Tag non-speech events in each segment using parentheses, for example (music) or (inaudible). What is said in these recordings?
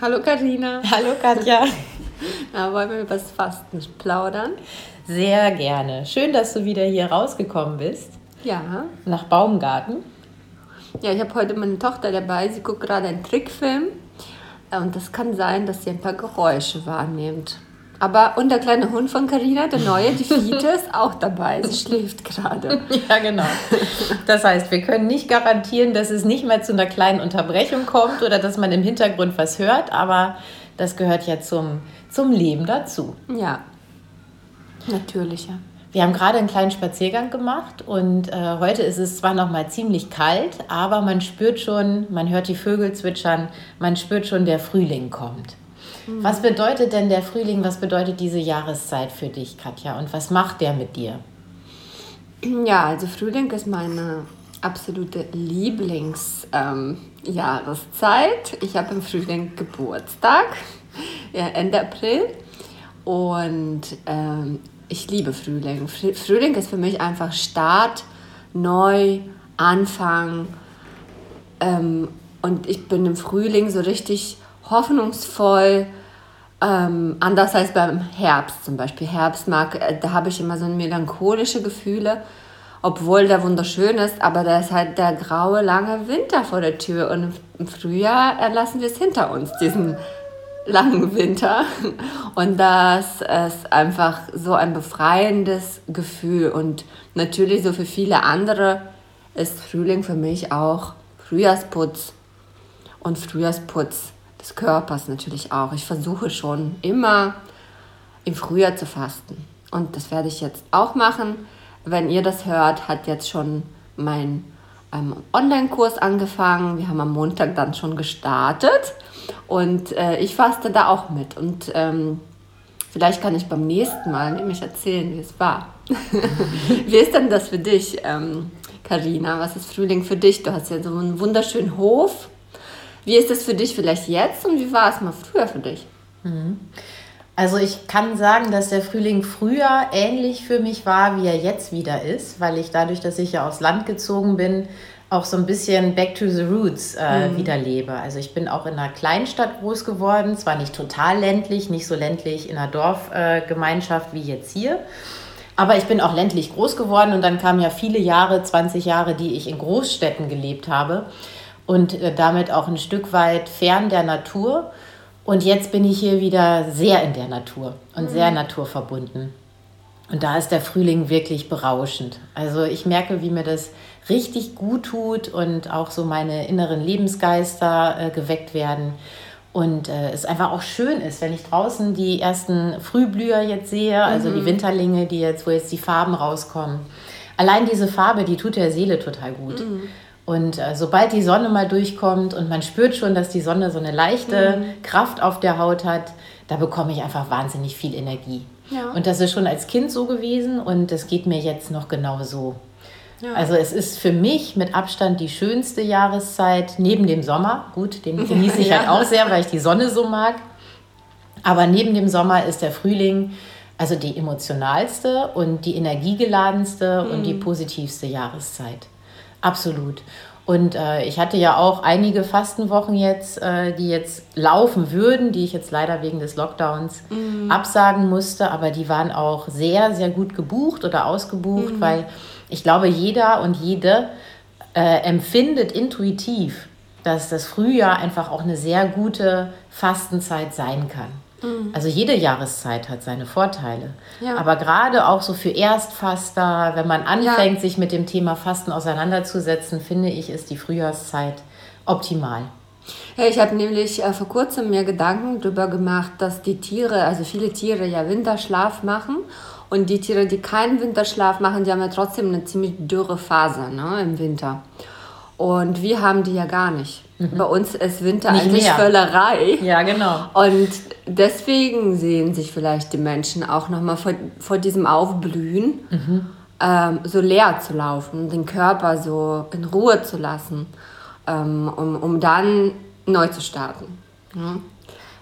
Hallo Karina. Hallo Katja. (laughs) Na, wollen wir über das Fasten plaudern? Sehr gerne. Schön, dass du wieder hier rausgekommen bist. Ja. Nach Baumgarten. Ja, ich habe heute meine Tochter dabei. Sie guckt gerade einen Trickfilm. Und das kann sein, dass sie ein paar Geräusche wahrnimmt. Aber und der kleine Hund von Karina, der neue, die Fiete, (laughs) ist auch dabei. Sie schläft gerade. (laughs) Ja, genau. Das heißt, wir können nicht garantieren, dass es nicht mal zu einer kleinen Unterbrechung kommt oder dass man im Hintergrund was hört, aber das gehört ja zum, zum Leben dazu. Ja, natürlich, ja. Wir haben gerade einen kleinen Spaziergang gemacht und äh, heute ist es zwar noch mal ziemlich kalt, aber man spürt schon, man hört die Vögel zwitschern, man spürt schon, der Frühling kommt. Mhm. Was bedeutet denn der Frühling, was bedeutet diese Jahreszeit für dich, Katja, und was macht der mit dir? Ja, also Frühling ist meine absolute Lieblingsjahreszeit. Ähm, ich habe im Frühling Geburtstag, ja, Ende April. Und ähm, ich liebe Frühling. Frühling ist für mich einfach Start, neu, Anfang. Ähm, und ich bin im Frühling so richtig hoffnungsvoll. Ähm, anders als beim Herbst zum Beispiel. Herbst mag, äh, da habe ich immer so melancholische Gefühle, obwohl der wunderschön ist, aber da ist halt der graue, lange Winter vor der Tür. Und im Frühjahr äh, lassen wir es hinter uns, diesen langen Winter. (laughs) Und das ist einfach so ein befreiendes Gefühl. Und natürlich so für viele andere ist Frühling für mich auch Frühjahrsputz und Frühjahrsputz des Körpers natürlich auch. Ich versuche schon immer im Frühjahr zu fasten. Und das werde ich jetzt auch machen. Wenn ihr das hört, hat jetzt schon mein ähm, Online-Kurs angefangen. Wir haben am Montag dann schon gestartet. Und äh, ich faste da auch mit. Und ähm, vielleicht kann ich beim nächsten Mal nämlich erzählen, wie es war. (laughs) wie ist denn das für dich, Karina? Ähm, Was ist Frühling für dich? Du hast ja so einen wunderschönen Hof. Wie ist es für dich vielleicht jetzt und wie war es mal früher für dich? Mhm. Also ich kann sagen, dass der Frühling früher ähnlich für mich war, wie er jetzt wieder ist, weil ich dadurch, dass ich ja aufs Land gezogen bin, auch so ein bisschen Back to the Roots äh, mhm. wieder lebe. Also ich bin auch in einer Kleinstadt groß geworden, zwar nicht total ländlich, nicht so ländlich in einer Dorfgemeinschaft äh, wie jetzt hier, aber ich bin auch ländlich groß geworden und dann kamen ja viele Jahre, 20 Jahre, die ich in Großstädten gelebt habe und äh, damit auch ein Stück weit fern der Natur. Und jetzt bin ich hier wieder sehr in der Natur und mhm. sehr naturverbunden. Und da ist der Frühling wirklich berauschend. Also ich merke, wie mir das richtig gut tut und auch so meine inneren Lebensgeister äh, geweckt werden. Und äh, es einfach auch schön ist, wenn ich draußen die ersten Frühblüher jetzt sehe, also mhm. die Winterlinge, die jetzt, wo jetzt die Farben rauskommen. Allein diese Farbe, die tut der Seele total gut. Mhm. Und äh, sobald die Sonne mal durchkommt und man spürt schon, dass die Sonne so eine leichte mhm. Kraft auf der Haut hat, da bekomme ich einfach wahnsinnig viel Energie. Ja. Und das ist schon als Kind so gewesen und das geht mir jetzt noch genau so. Ja. Also es ist für mich mit Abstand die schönste Jahreszeit neben dem Sommer. Gut, den (laughs) genieße ich ja. halt auch sehr, weil ich die Sonne so mag. Aber neben dem Sommer ist der Frühling also die emotionalste und die energiegeladenste mhm. und die mhm. positivste Jahreszeit. Absolut. Und äh, ich hatte ja auch einige Fastenwochen jetzt, äh, die jetzt laufen würden, die ich jetzt leider wegen des Lockdowns mhm. absagen musste, aber die waren auch sehr, sehr gut gebucht oder ausgebucht, mhm. weil ich glaube, jeder und jede äh, empfindet intuitiv, dass das Frühjahr einfach auch eine sehr gute Fastenzeit sein kann. Mhm. Also jede Jahreszeit hat seine Vorteile. Ja. Aber gerade auch so für Erstfaster, wenn man anfängt, ja. sich mit dem Thema Fasten auseinanderzusetzen, finde ich, ist die Frühjahrszeit optimal. Ja, ich habe nämlich äh, vor kurzem mir Gedanken darüber gemacht, dass die Tiere, also viele Tiere ja Winterschlaf machen und die Tiere, die keinen Winterschlaf machen, die haben ja trotzdem eine ziemlich dürre Phase ne, im Winter. Und wir haben die ja gar nicht. Mhm. Bei uns ist Winter nicht eigentlich mehr. Völlerei. Ja, genau. Und deswegen sehen sich vielleicht die Menschen auch nochmal vor, vor diesem Aufblühen, mhm. ähm, so leer zu laufen, den Körper so in Ruhe zu lassen, ähm, um, um dann neu zu starten. Ja.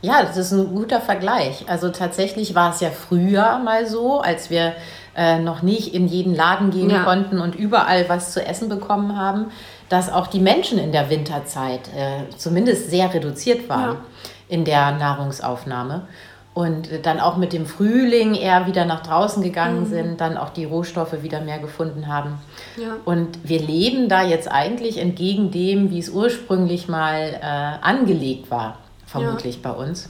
Ja, das ist ein guter Vergleich. Also tatsächlich war es ja früher mal so, als wir äh, noch nicht in jeden Laden gehen ja. konnten und überall was zu essen bekommen haben, dass auch die Menschen in der Winterzeit äh, zumindest sehr reduziert waren ja. in der Nahrungsaufnahme. Und dann auch mit dem Frühling eher wieder nach draußen gegangen mhm. sind, dann auch die Rohstoffe wieder mehr gefunden haben. Ja. Und wir leben da jetzt eigentlich entgegen dem, wie es ursprünglich mal äh, angelegt war, vermutlich ja. bei uns.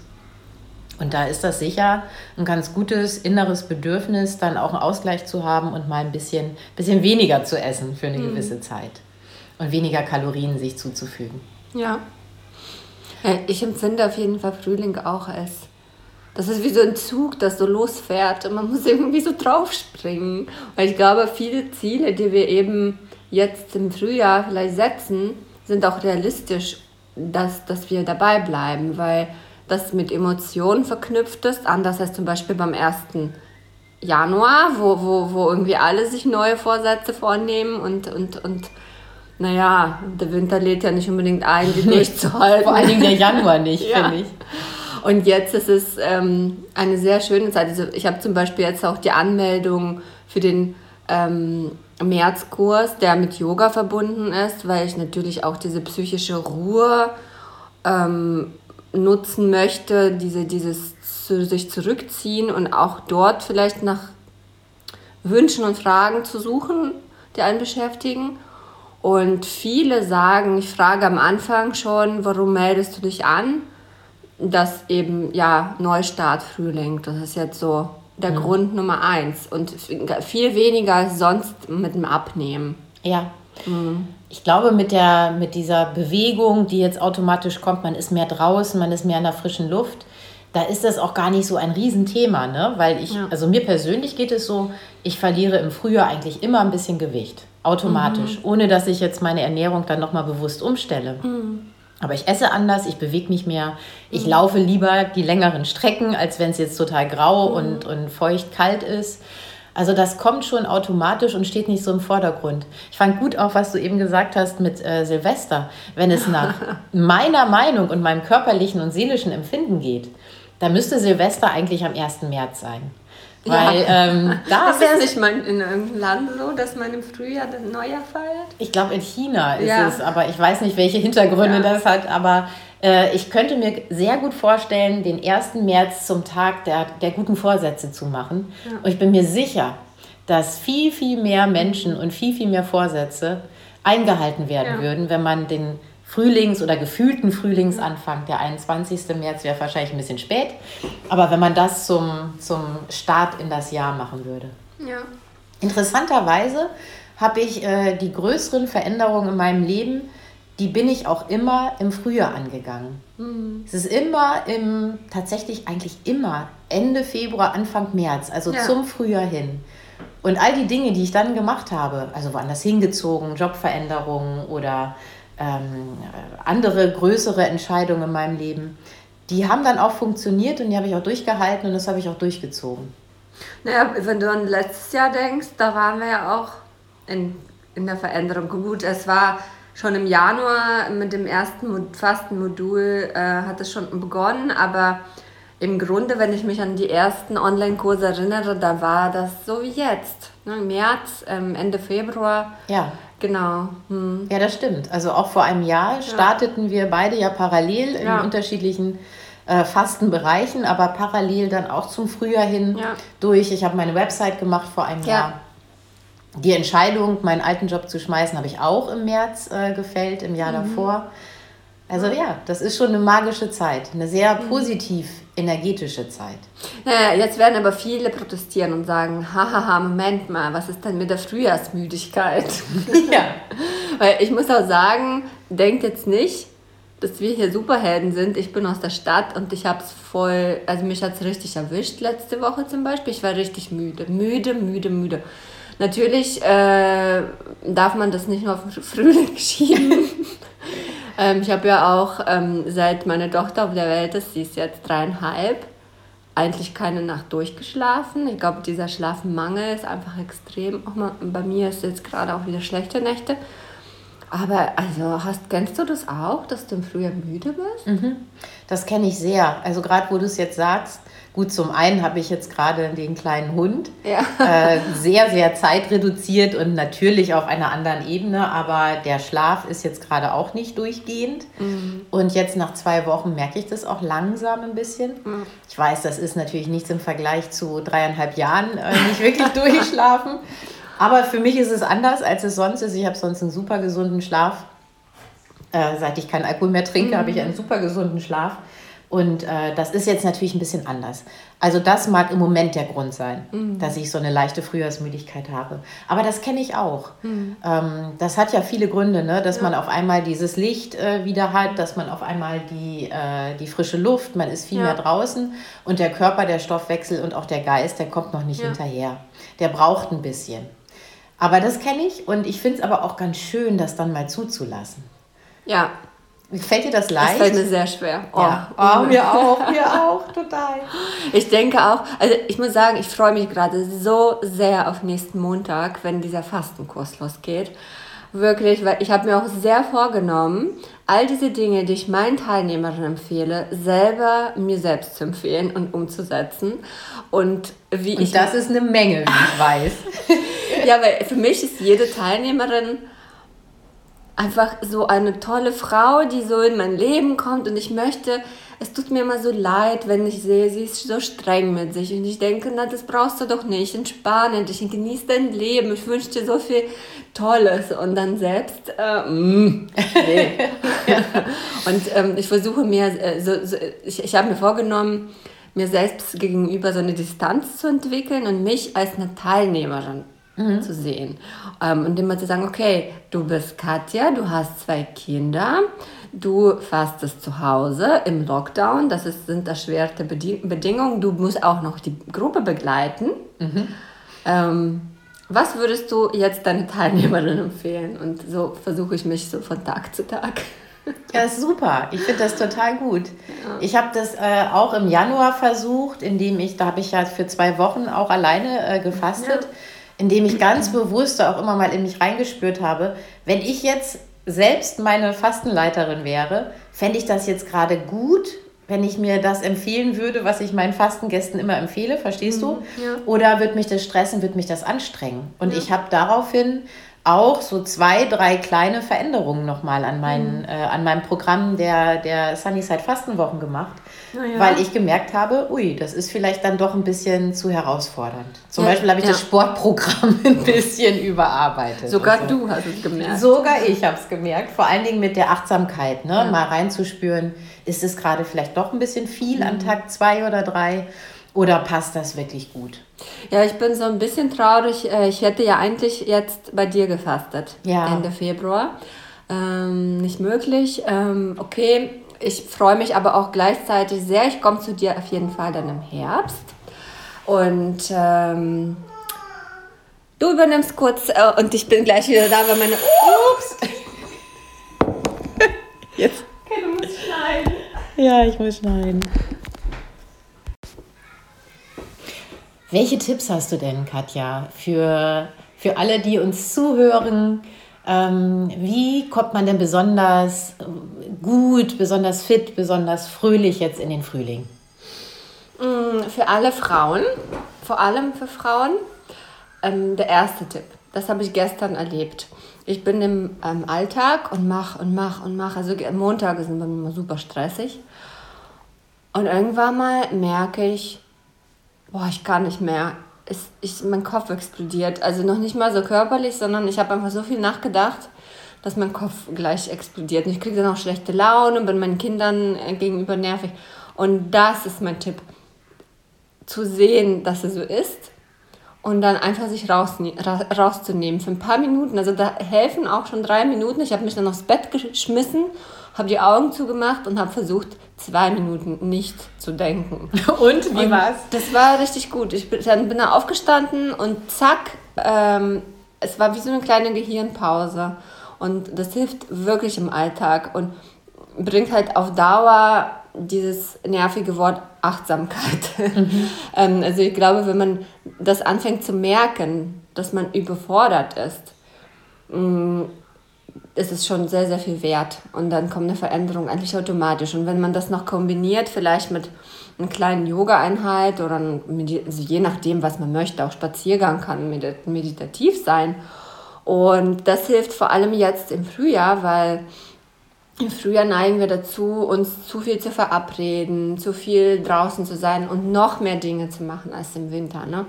Und da ist das sicher ein ganz gutes inneres Bedürfnis, dann auch einen Ausgleich zu haben und mal ein bisschen, bisschen weniger zu essen für eine mhm. gewisse Zeit und weniger Kalorien sich zuzufügen. Ja. Ich empfinde auf jeden Fall Frühling auch als, das ist wie so ein Zug, das so losfährt und man (laughs) muss irgendwie so draufspringen. Weil ich glaube, viele Ziele, die wir eben jetzt im Frühjahr vielleicht setzen, sind auch realistisch, dass, dass wir dabei bleiben, weil das mit Emotionen verknüpft ist, anders als zum Beispiel beim 1. Januar, wo, wo, wo irgendwie alle sich neue Vorsätze vornehmen und, und, und naja, der Winter lädt ja nicht unbedingt ein, die (laughs) durchzuhalten. Vor allen Dingen der Januar nicht, ja. finde ich. Und jetzt ist es ähm, eine sehr schöne Zeit. Also ich habe zum Beispiel jetzt auch die Anmeldung für den ähm, Märzkurs, der mit Yoga verbunden ist, weil ich natürlich auch diese psychische Ruhe ähm, nutzen möchte, diese, dieses zu, sich zurückziehen und auch dort vielleicht nach Wünschen und Fragen zu suchen, die einen beschäftigen. Und viele sagen, ich frage am Anfang schon, warum meldest du dich an? Das eben, ja, Neustart, Frühling, das ist jetzt so der mhm. Grund Nummer eins. Und viel weniger als sonst mit dem Abnehmen. Ja. Mhm ich glaube, mit, der, mit dieser Bewegung, die jetzt automatisch kommt, man ist mehr draußen, man ist mehr in der frischen Luft, da ist das auch gar nicht so ein Riesenthema, ne? Weil ich, ja. also mir persönlich geht es so, ich verliere im Frühjahr eigentlich immer ein bisschen Gewicht. Automatisch. Mhm. Ohne dass ich jetzt meine Ernährung dann nochmal bewusst umstelle. Mhm. Aber ich esse anders, ich bewege mich mehr. Ich mhm. laufe lieber die längeren Strecken, als wenn es jetzt total grau mhm. und, und feucht kalt ist. Also das kommt schon automatisch und steht nicht so im Vordergrund. Ich fand gut auch, was du eben gesagt hast mit äh, Silvester. Wenn es nach (laughs) meiner Meinung und meinem körperlichen und seelischen Empfinden geht, dann müsste Silvester eigentlich am 1. März sein. Weil ja. ähm, (laughs) da ist ja nicht mal in irgendeinem Land so, dass man im Frühjahr das Neujahr feiert? Ich glaube, in China ist ja. es, aber ich weiß nicht, welche Hintergründe ja. das hat. Aber äh, ich könnte mir sehr gut vorstellen, den 1. März zum Tag der, der guten Vorsätze zu machen. Und ich bin mir sicher, dass viel, viel mehr Menschen und viel, viel mehr Vorsätze eingehalten werden würden, wenn man den Frühlings- oder gefühlten Frühlingsanfang, der 21. März wäre wahrscheinlich ein bisschen spät, aber wenn man das zum, zum Start in das Jahr machen würde. Ja. Interessanterweise habe ich äh, die größeren Veränderungen in meinem Leben die bin ich auch immer im Frühjahr angegangen. Mhm. Es ist immer im, tatsächlich eigentlich immer Ende Februar, Anfang März, also ja. zum Frühjahr hin. Und all die Dinge, die ich dann gemacht habe, also woanders hingezogen, Jobveränderungen oder ähm, andere größere Entscheidungen in meinem Leben, die haben dann auch funktioniert und die habe ich auch durchgehalten und das habe ich auch durchgezogen. Naja, wenn du an letztes Jahr denkst, da waren wir ja auch in, in der Veränderung. Gut, es war schon im Januar mit dem ersten Fastenmodul äh, hat es schon begonnen, aber im Grunde, wenn ich mich an die ersten Online-Kurse erinnere, da war das so wie jetzt. Ne? März, ähm, Ende Februar. Ja. Genau. Hm. Ja, das stimmt. Also auch vor einem Jahr starteten ja. wir beide ja parallel in ja. unterschiedlichen äh, Fastenbereichen, aber parallel dann auch zum Frühjahr hin ja. durch. Ich habe meine Website gemacht vor einem Jahr die Entscheidung, meinen alten Job zu schmeißen, habe ich auch im März äh, gefällt, im Jahr mhm. davor. Also ja, das ist schon eine magische Zeit, eine sehr mhm. positiv energetische Zeit. Naja, jetzt werden aber viele protestieren und sagen, hahaha, Moment mal, was ist denn mit der Frühjahrsmüdigkeit? (laughs) Ja. Weil ich muss auch sagen, denkt jetzt nicht, dass wir hier Superhelden sind. Ich bin aus der Stadt und ich habe es voll, also mich hat es richtig erwischt letzte Woche zum Beispiel. Ich war richtig müde, müde, müde, müde. Natürlich äh, darf man das nicht nur auf den Frühling (laughs) schieben. Ähm, ich habe ja auch, ähm, seit meine Tochter auf der Welt ist, sie ist jetzt dreieinhalb, eigentlich keine Nacht durchgeschlafen. Ich glaube, dieser Schlafmangel ist einfach extrem. Auch mal, bei mir ist jetzt gerade auch wieder schlechte Nächte. Aber also hast, kennst du das auch, dass du im Frühjahr müde bist? Mhm. Das kenne ich sehr. Also gerade wo du es jetzt sagst, gut, zum einen habe ich jetzt gerade den kleinen Hund, Ja. äh, sehr, sehr zeitreduziert und natürlich auf einer anderen Ebene, aber der Schlaf ist jetzt gerade auch nicht durchgehend. Und jetzt nach zwei Wochen merke ich das auch langsam ein bisschen. Ich weiß, das ist natürlich nichts im Vergleich zu dreieinhalb Jahren äh, nicht wirklich durchschlafen. (laughs) Aber für mich ist es anders, als es sonst ist. Ich habe sonst einen super gesunden Schlaf. Äh, seit ich keinen Alkohol mehr trinke, habe ich einen super gesunden Schlaf. Und äh, das ist jetzt natürlich ein bisschen anders. Also das mag im Moment der Grund sein, dass ich so eine leichte Frühjahrsmüdigkeit habe. Aber das kenne ich auch. Ähm, das hat ja viele Gründe, ne? dass man auf einmal dieses Licht äh, wieder hat, dass man auf einmal die, äh, die frische Luft, man ist viel Ja. mehr draußen und der Körper, der Stoffwechsel und auch der Geist, der kommt noch nicht Ja. hinterher. Der braucht ein bisschen. Aber das kenne ich und ich finde es aber auch ganz schön, das dann mal zuzulassen. Ja, Fällt dir das das leicht? fällt mir sehr schwer. Oh. ja. oh, mir auch, mir (laughs) auch, total. Ich denke auch, also ich muss sagen, ich freue mich gerade so sehr auf nächsten Montag, wenn dieser Fastenkurs losgeht. Wirklich, weil ich habe mir auch sehr vorgenommen, all diese Dinge, die ich meinen Teilnehmern empfehle, selber mir selbst zu empfehlen und umzusetzen. Und wie ich Und das ist eine Menge, wie ich (laughs) weiß. Ja, weil für mich ist jede Teilnehmerin einfach so eine tolle Frau, die so in mein Leben kommt. Und ich möchte, es tut mir immer so leid, wenn ich sehe, sie ist so streng mit sich. Und ich denke, na, das brauchst du doch nicht, entspann dich, genieß dein Leben, ich wünsche dir so viel Tolles. Und dann selbst, äh, mm, nee. (laughs) und ähm, ich versuche mir, äh, so, so, ich, ich habe mir vorgenommen, mir selbst gegenüber so eine Distanz zu entwickeln und mich als eine Teilnehmerin zu sehen. Ähm, und immer zu sagen, okay, du bist Katja, du hast zwei Kinder, du fastest zu Hause im Lockdown, das ist, sind erschwerte Bedi Bedingungen, du musst auch noch die Gruppe begleiten. Ähm, was würdest du jetzt deine Teilnehmerin empfehlen? Und so versuche ich mich so von Tag zu Tag. (laughs) Ja, ist super. Ich finde das total gut. Ich habe das äh, auch im Januar versucht, indem ich, da habe ich ja für zwei Wochen auch alleine äh, gefastet, indem ich ganz bewusst auch immer mal in mich reingespürt habe, wenn ich jetzt selbst meine Fastenleiterin wäre, fände ich das jetzt gerade gut, wenn ich mir das empfehlen würde, was ich meinen Fastengästen immer empfehle, verstehst du? ja. Oder wird mich das stressen, wird mich das anstrengen? Und ich habe daraufhin auch so zwei, drei kleine Veränderungen nochmal an, meinen, äh, an meinem Programm der, der Sunnyside Fastenwochen gemacht, Na ja. weil ich gemerkt habe, ui, das ist vielleicht dann doch ein bisschen zu herausfordernd. Zum Ja, Beispiel habe ich ja. das Sportprogramm (laughs) ein bisschen überarbeitet. Sogar so. du hast es gemerkt. Sogar ich habe es gemerkt, vor allen Dingen mit der Achtsamkeit, ne? mal reinzuspüren, ist es gerade vielleicht doch ein bisschen viel an Tag zwei oder drei oder passt das wirklich gut? Ja, ich bin so ein bisschen traurig. Äh, Ich hätte ja eigentlich jetzt bei dir gefastet. Ja. Ende Februar. Ähm, nicht möglich. Ähm, okay, ich freue mich aber auch gleichzeitig sehr. Ich komme zu dir auf jeden Fall dann im Herbst. Und ähm, du übernimmst kurz äh, und ich bin gleich wieder da, weil meine. Ups! Jetzt. Okay, du musst schneiden. Ja, ich muss schneiden. Welche Tipps hast du denn, Katja, für, für alle, die uns zuhören? Ähm, wie kommt man denn besonders gut, besonders fit, besonders fröhlich jetzt in den Frühling? Mm, Für alle Frauen, vor allem für Frauen, ähm, der erste Tipp. Das habe ich gestern erlebt. Ich bin im ähm, Alltag und mach und mach und mach. Also ge- Montage sind mir immer super stressig. Und irgendwann mal merke ich, boah, ich kann nicht mehr. Es, ich, mein Kopf explodiert. Also noch nicht mal so körperlich, sondern ich habe einfach so viel nachgedacht, dass mein Kopf gleich explodiert. Und ich kriege dann auch schlechte Laune, bin meinen Kindern äh, gegenüber nervig. Und das ist mein Tipp. Zu sehen, dass es so ist und dann einfach sich rausne ra rauszunehmen für ein paar Minuten. Also da helfen auch schon drei Minuten. Ich habe mich dann aufs Bett geschmissen, habe die Augen zugemacht und habe versucht, zwei Minuten nicht zu denken. (laughs) Und wie Und war's? Das war richtig gut. Ich bin, dann bin da aufgestanden und zack, ähm, es war wie so eine kleine Gehirnpause. Und das hilft wirklich im Alltag und bringt halt auf Dauer dieses nervige Wort Achtsamkeit. (laughs) ähm, also ich glaube, wenn man das anfängt zu merken, dass man überfordert ist, mh, ist es schon sehr, sehr viel wert. Und dann kommt eine Veränderung eigentlich automatisch. Und wenn man das noch kombiniert, vielleicht mit einer kleinen Yoga-Einheit oder ein, also je nachdem, was man möchte, auch Spaziergang kann meditativ sein. Und das hilft vor allem jetzt im Frühjahr, weil im Frühjahr neigen wir dazu, uns zu viel zu verabreden, zu viel draußen zu sein und noch mehr Dinge zu machen als im Winter. Ne?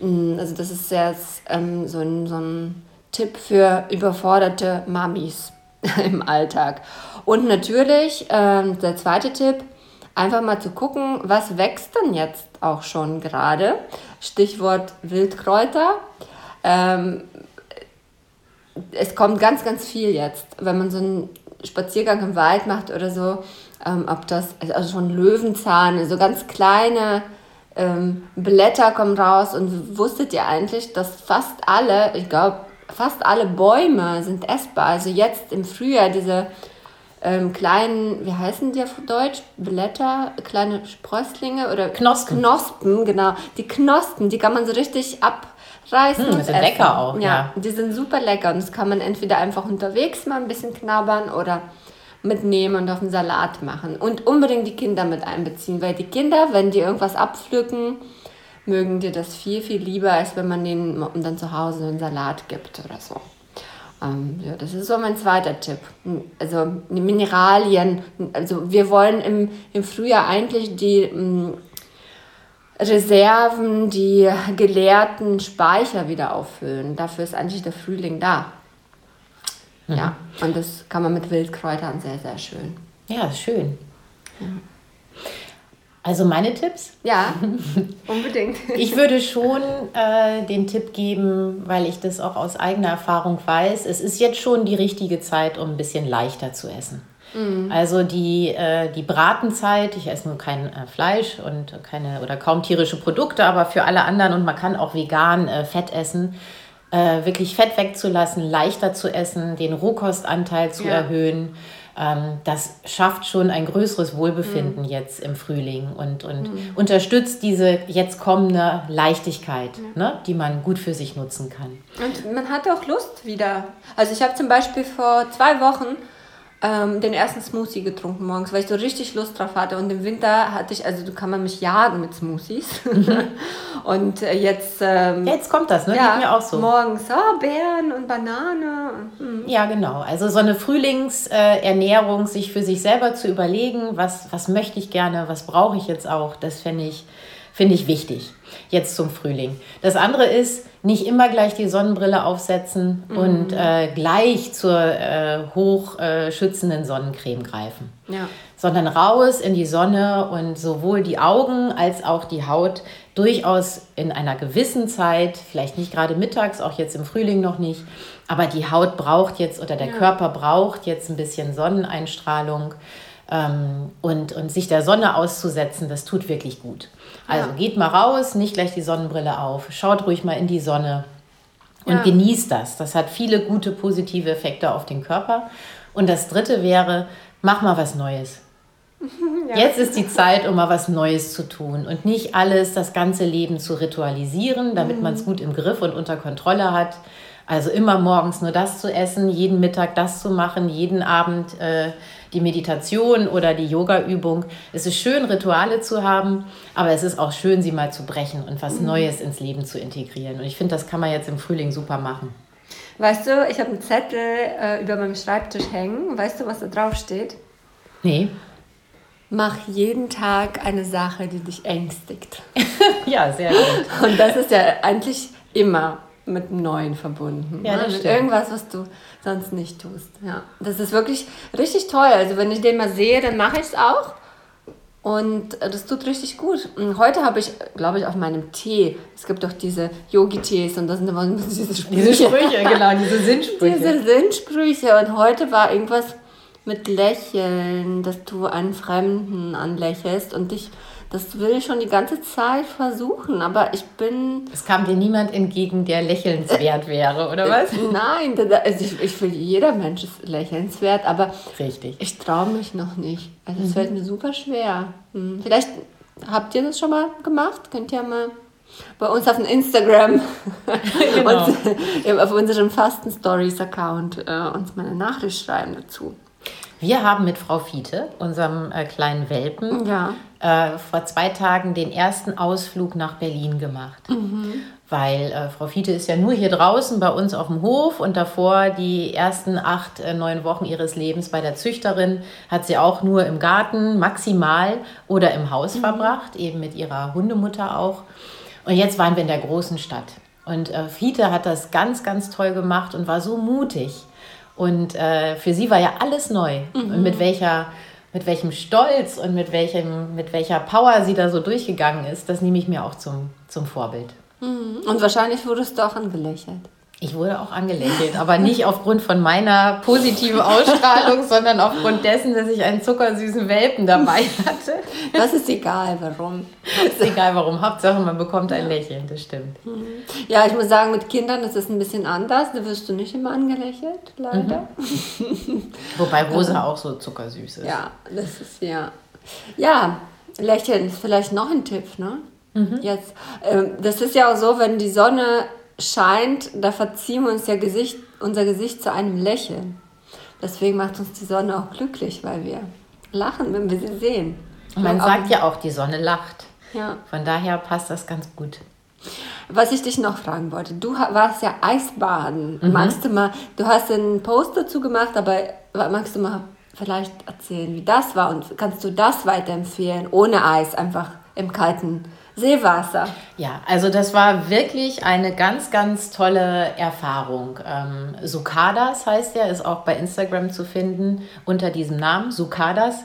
Mm, also das ist jetzt ähm, so, ein, so ein Tipp für überforderte Mamis (laughs) im Alltag. Und natürlich ähm, der zweite Tipp, einfach mal zu gucken, was wächst denn jetzt auch schon gerade. Stichwort Wildkräuter. Ähm, es kommt ganz, ganz viel jetzt, wenn man so einen Spaziergang im Wald macht oder so, ähm, ob das, also schon Löwenzahn, so ganz kleine ähm, Blätter kommen raus und wusstet ihr eigentlich, dass fast alle, ich glaube, fast alle Bäume sind essbar. Also jetzt im Frühjahr diese ähm, kleinen, wie heißen die auf Deutsch? Blätter, kleine Sprösslinge oder Knospen. Knospen, genau. Die Knospen, die kann man so richtig abreißen. Hm, sind lecker auch. Ja, ja, die sind super lecker und das kann man entweder einfach unterwegs mal ein bisschen knabbern oder mitnehmen und auf den Salat machen. Und unbedingt die Kinder mit einbeziehen, weil die Kinder, wenn die irgendwas abpflücken, mögen dir das viel, viel lieber, als wenn man denen dann zu Hause einen Salat gibt oder so. Ähm, ja, das ist so mein zweiter Tipp. Also Mineralien. Also wir wollen im, im Frühjahr eigentlich die ähm, Reserven, die geleerten Speicher wieder auffüllen. Dafür ist eigentlich der Frühling da. Mhm. Ja, und das kann man mit Wildkräutern sehr, sehr schön. Ja, schön. Ja. Also meine Tipps? Ja, (laughs) unbedingt. ich würde schon äh, den Tipp geben, weil ich das auch aus eigener Erfahrung weiß, es ist jetzt schon die richtige Zeit, um ein bisschen leichter zu essen. Mhm. Also die, äh, die Bratenzeit, ich esse nur kein äh, Fleisch und keine oder kaum tierische Produkte, aber für alle anderen und man kann auch vegan äh, Fett essen, äh, wirklich Fett wegzulassen, leichter zu essen, den Rohkostanteil zu ja. erhöhen das schafft schon ein größeres Wohlbefinden mhm. jetzt im Frühling und, und mhm. unterstützt diese jetzt kommende Leichtigkeit, ja. ne, die man gut für sich nutzen kann. Und man hat auch Lust wieder. Also ich habe zum Beispiel vor zwei Wochen ähm, den ersten Smoothie getrunken morgens, weil ich so richtig Lust drauf hatte. Und im Winter hatte ich, also du kann man mich jagen mit Smoothies. Mhm. (laughs) und äh, jetzt. Ähm, jetzt kommt das, ne? Ja, Geht mir auch so. Morgens, oh, Beeren und Banane. Mhm. Ja, genau. Also so eine Frühlingsernährung, äh, sich für sich selber zu überlegen, was, was möchte ich gerne, was brauche ich jetzt auch, das fände ich, find ich wichtig. Jetzt zum Frühling. Das andere ist, nicht immer gleich die Sonnenbrille aufsetzen mhm. und äh, gleich zur äh, hochschützenden äh, Sonnencreme greifen. Ja. Sondern raus in die Sonne und sowohl die Augen als auch die Haut durchaus in einer gewissen Zeit, vielleicht nicht gerade mittags, auch jetzt im Frühling noch nicht, aber die Haut braucht jetzt oder der ja. Körper braucht jetzt ein bisschen Sonneneinstrahlung. Ähm, und, und sich der Sonne auszusetzen, das tut wirklich gut. Also ja. geht mal raus, nicht gleich die Sonnenbrille auf, schaut ruhig mal in die Sonne und ja. genießt das. Das hat viele gute positive Effekte auf den Körper. Und das dritte wäre, mach mal was Neues. (laughs) Ja. Jetzt ist die Zeit, um mal was Neues zu tun und nicht alles, das ganze Leben zu ritualisieren, damit mhm. man es gut im Griff und unter Kontrolle hat. Also immer morgens nur das zu essen, jeden Mittag das zu machen, jeden Abend äh, die Meditation oder die Yoga-Übung. Es ist schön, Rituale zu haben, aber es ist auch schön, sie mal zu brechen und was mhm. Neues ins Leben zu integrieren. Und ich finde, das kann man jetzt im Frühling super machen. Weißt du, ich habe einen Zettel äh, über meinem Schreibtisch hängen. Weißt du, was da drauf steht? Nee. Mach jeden Tag eine Sache, die dich ängstigt. (laughs) ja, sehr gut. Und das ist ja eigentlich immer mit dem Neuen verbunden. Ja, ne? das? Mit irgendwas, was du sonst nicht tust. Ja. Das ist wirklich richtig toll. Also wenn ich den mal sehe, dann mache ich es auch. Und das tut richtig gut. Und heute habe ich, glaube ich, auf meinem Tee, es gibt doch diese Yogi-Tees und das sind immer (laughs) diese Sprüche. Diese Sprüche, genau, diese Sinnsprüche. diese Sinnsprüche. Und heute war irgendwas mit Lächeln, dass du einen Fremden anlächelst und dich das will ich schon die ganze Zeit versuchen, aber ich bin. Es kam dir niemand entgegen, der lächelnswert wäre, oder was? Nein, also ich, ich finde, jeder Mensch ist lächelnswert, aber Richtig. ich traue mich noch nicht. Also es mhm. fällt mir super schwer. Hm. Vielleicht habt ihr das schon mal gemacht? Könnt ihr mal bei uns auf dem Instagram (laughs) genau. und auf unserem Fasten Stories Account äh, uns mal eine Nachricht schreiben dazu. Wir haben mit Frau Fiete, unserem äh, kleinen Welpen, ja. Äh, vor zwei Tagen den ersten Ausflug nach Berlin gemacht. Mhm. Weil äh, Frau Fiete ist ja nur hier draußen bei uns auf dem Hof und davor die ersten acht, äh, neun Wochen ihres Lebens bei der Züchterin hat sie auch nur im Garten maximal oder im Haus mhm. verbracht, eben mit ihrer Hundemutter auch. Und jetzt waren wir in der großen Stadt. Und äh, Fiete hat das ganz, ganz toll gemacht und war so mutig und äh, für sie war ja alles neu. Mhm. Und mit welcher mit welchem Stolz und mit, welchem, mit welcher Power sie da so durchgegangen ist, das nehme ich mir auch zum, zum Vorbild. Mhm. Und wahrscheinlich wurdest du auch angelächelt. Ich wurde auch angelächelt, aber nicht aufgrund von meiner positiven Ausstrahlung, (laughs) sondern aufgrund dessen, dass ich einen zuckersüßen Welpen dabei hatte. Das ist egal, warum. Das ist egal, warum. Hauptsache, man bekommt ein Lächeln, das stimmt. Mhm. Ja, ich muss sagen, mit Kindern ist es ein bisschen anders. Da wirst du nicht immer angelächelt, leider. Mhm. Wobei Rosa auch so zuckersüß ist. Ja, das ist ja. Ja, Lächeln ist vielleicht noch ein Tipp, ne? Mhm. Jetzt, ähm, das ist ja auch so, wenn die Sonne scheint, da verziehen wir uns ja Gesicht, unser Gesicht zu einem Lächeln. Deswegen macht uns die Sonne auch glücklich, weil wir lachen, wenn wir sie sehen. Man sagt ja auch, die Sonne lacht. Ja. Von daher passt das ganz gut. Was ich dich noch fragen wollte, du warst ja Eisbaden. Mhm. Magst du mal, du hast einen Post dazu gemacht, aber magst du mal vielleicht erzählen, wie das war und kannst du das weiterempfehlen, ohne Eis, einfach im kalten Seewasser. Ja, also das war wirklich eine ganz, ganz tolle Erfahrung. Ähm, Sukadas heißt er, ist auch bei Instagram zu finden unter diesem Namen, Sukadas.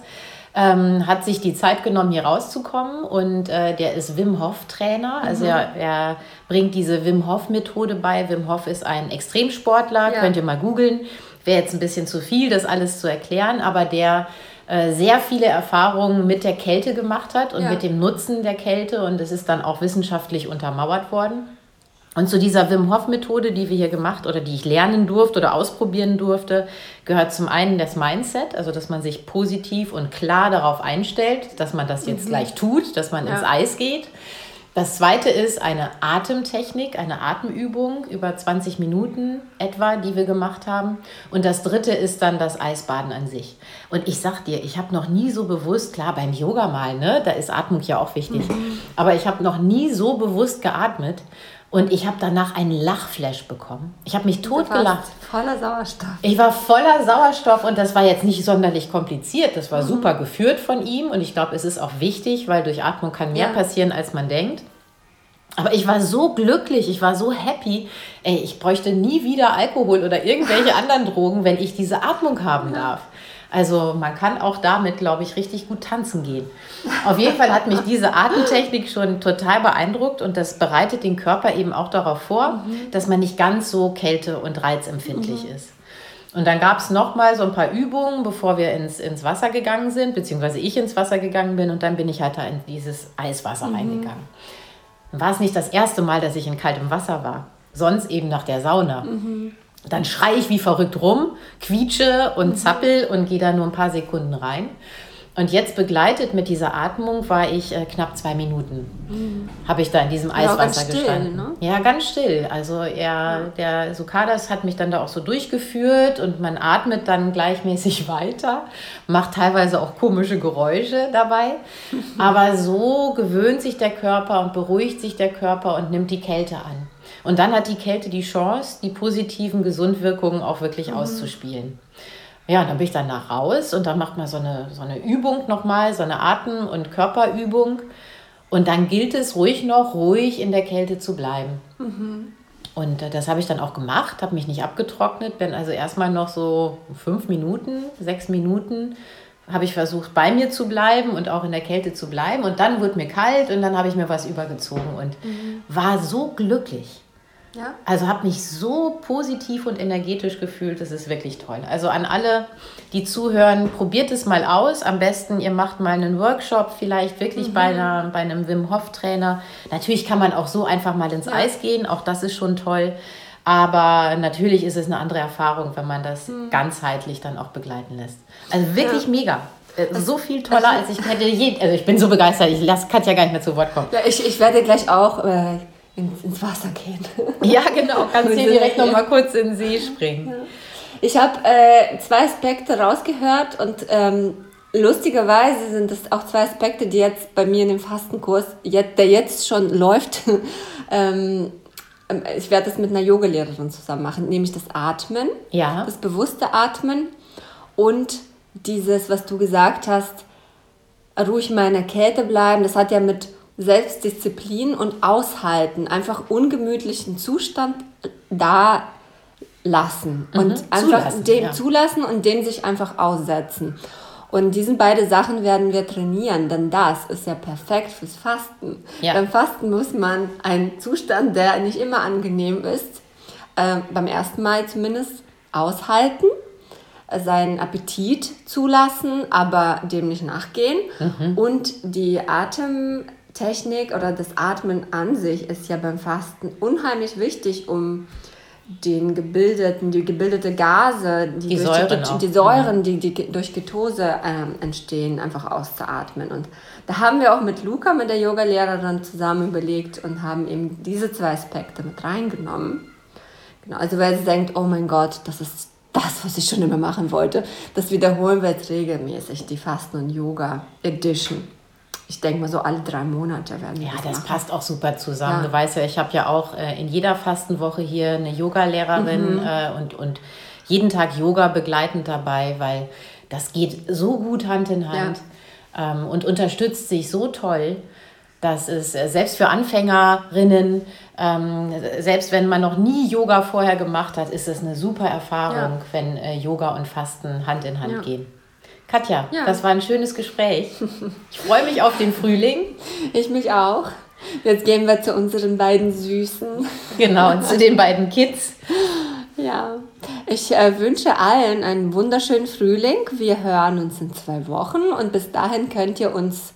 Ähm, hat sich die Zeit genommen, hier rauszukommen und äh, der ist Wim Hof Trainer. Also mhm. er, er, bringt diese Wim Hof Methode bei. Wim Hof ist ein Extremsportler, ja. könnt ihr mal googeln. Wäre jetzt ein bisschen zu viel, das alles zu erklären, aber der äh, sehr viele Erfahrungen mit der Kälte gemacht hat und ja. mit dem Nutzen der Kälte und es ist dann auch wissenschaftlich untermauert worden. Und zu dieser Wim Hof Methode, die wir hier gemacht oder die ich lernen durfte oder ausprobieren durfte, gehört zum einen das Mindset, also dass man sich positiv und klar darauf einstellt, dass man das jetzt mhm. gleich tut, dass man ja. ins Eis geht. Das zweite ist eine Atemtechnik, eine Atemübung über 20 Minuten etwa, die wir gemacht haben. Und das dritte ist dann das Eisbaden an sich. Und ich sag dir, ich habe noch nie so bewusst, klar beim Yoga mal, ne, da ist Atmung ja auch wichtig, mhm. aber ich habe noch nie so bewusst geatmet. Und ich habe danach einen Lachflash bekommen. Ich habe mich totgelacht. Voller Sauerstoff. Ich war voller Sauerstoff und das war jetzt nicht sonderlich kompliziert. Das war mhm. super geführt von ihm und ich glaube, es ist auch wichtig, weil durch Atmung kann mehr ja. passieren, als man denkt. Aber ich war so glücklich, ich war so happy. Ey, ich bräuchte nie wieder Alkohol oder irgendwelche anderen Drogen, wenn ich diese Atmung haben darf. Also man kann auch damit, glaube ich, richtig gut tanzen gehen. Auf jeden Fall hat mich diese Atemtechnik schon total beeindruckt und das bereitet den Körper eben auch darauf vor, mhm. dass man nicht ganz so kälte- und reizempfindlich mhm. ist. Und dann gab es nochmal so ein paar Übungen, bevor wir ins, ins Wasser gegangen sind, beziehungsweise ich ins Wasser gegangen bin und dann bin ich halt da in dieses Eiswasser mhm. reingegangen. Dann war es nicht das erste Mal, dass ich in kaltem Wasser war, sonst eben nach der Sauna. Mhm. Dann schreie ich wie verrückt rum, quietsche und mhm. zappel und gehe da nur ein paar Sekunden rein. Und jetzt begleitet mit dieser Atmung war ich äh, knapp zwei Minuten. Mhm. Habe ich da in diesem Eiswasser ja, gestanden. ne? Ja, ganz still. Also er, ja. der Sukadas hat mich dann da auch so durchgeführt und man atmet dann gleichmäßig (laughs) weiter, macht teilweise auch komische Geräusche dabei. (laughs) Aber so gewöhnt sich der Körper und beruhigt sich der Körper und nimmt die Kälte an. Und dann hat die Kälte die Chance, die positiven Gesundwirkungen auch wirklich mhm. auszuspielen. Ja, dann bin ich danach raus und dann macht man so eine, so eine Übung nochmal, so eine Atem- und Körperübung. Und dann gilt es ruhig noch, ruhig in der Kälte zu bleiben. Mhm. Und äh, das habe ich dann auch gemacht, habe mich nicht abgetrocknet, bin also erstmal noch so fünf Minuten, sechs Minuten habe ich versucht, bei mir zu bleiben und auch in der Kälte zu bleiben. Und dann wurde mir kalt und dann habe ich mir was übergezogen und mhm. war so glücklich. Ja. Also habe mich so positiv und energetisch gefühlt, das ist wirklich toll. Also an alle, die zuhören, probiert es mal aus. Am besten, ihr macht mal einen Workshop, vielleicht wirklich mhm. bei, einer, bei einem Wim Hof Trainer. Natürlich kann man auch so einfach mal ins ja. Eis gehen, auch das ist schon toll. Aber natürlich ist es eine andere Erfahrung, wenn man das mhm. ganzheitlich dann auch begleiten lässt. Also wirklich ja. mega. äh, so viel toller, als ich hätte je. Also ich bin so begeistert, ich lasse Katja gar nicht mehr zu Wort kommen. Ja, ich, ich werde gleich auch äh, ins, ins Wasser gehen. (laughs) Ja, genau. Kannst (laughs) hier direkt noch mal kurz in den See springen. Ich habe äh, zwei Aspekte rausgehört und ähm, lustigerweise sind das auch zwei Aspekte, die jetzt bei mir in dem Fastenkurs, jetzt, der jetzt schon läuft, (laughs) ähm, ich werde das mit einer Yogalehrerin zusammen machen, nämlich das Atmen, Ja. das bewusste Atmen und dieses, was du gesagt hast, ruhig mal in der Kälte bleiben. Das hat ja mit Selbstdisziplin und Aushalten, einfach ungemütlichen Zustand da lassen und einfach Mhm. zulassen, den ja. zulassen und den sich einfach aussetzen. Und diesen beide Sachen werden wir trainieren, denn das ist ja perfekt fürs Fasten. Ja. Beim Fasten muss man einen Zustand, der nicht immer angenehm ist, äh, beim ersten Mal zumindest aushalten, seinen Appetit zulassen, aber dem nicht nachgehen. Und die Atemtechnik oder das Atmen an sich ist ja beim Fasten unheimlich wichtig, um den gebildeten, die gebildete Gase, die, Die Säuren die, die Säuren, die, die durch Ketose ähm, entstehen, einfach auszuatmen. Und da haben wir auch mit Luca, mit der Yogalehrerin, zusammen überlegt und haben eben diese zwei Aspekte mit reingenommen. Genau, also wer jetzt denkt, oh mein Gott, das ist das, was ich schon immer machen wollte, das wiederholen wir jetzt regelmäßig, die Fasten- und Yoga-Edition. Ich denke mal so alle drei Monate werden wir Ja, das das passt auch super zusammen. Ja. Du weißt ja, ich habe ja auch äh, in jeder Fastenwoche hier eine Yoga-Lehrerin Mhm. äh, und, und jeden Tag Yoga begleitend dabei, weil das geht so gut Hand in Hand ähm, und unterstützt sich so toll, dass es äh, selbst für Anfängerinnen, ähm, selbst wenn man noch nie Yoga vorher gemacht hat, ist es eine super Erfahrung, Ja. wenn äh, Yoga und Fasten Hand in Hand Ja. gehen. Katja, Ja. das war ein schönes Gespräch. Ich freue mich auf den Frühling. Ich mich auch. Jetzt gehen wir zu unseren beiden Süßen. Genau, zu den beiden Kids. Ja, ich äh, wünsche allen einen wunderschönen Frühling. Wir hören uns in zwei Wochen und bis dahin könnt ihr uns,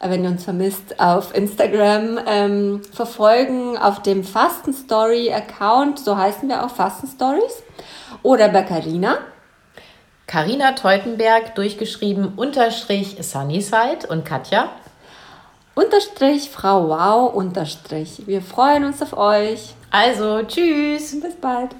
äh, wenn ihr uns vermisst, auf Instagram ähm, verfolgen, auf dem Fasten Story Account, so heißen wir auch Fasten Stories, oder bei Carina. Carina Teutenberg, durchgeschrieben, Unterstrich Sunnyside und Katja. Unterstrich Frau Wow Unterstrich. Wir freuen uns auf euch. Also, tschüss. Bis bald.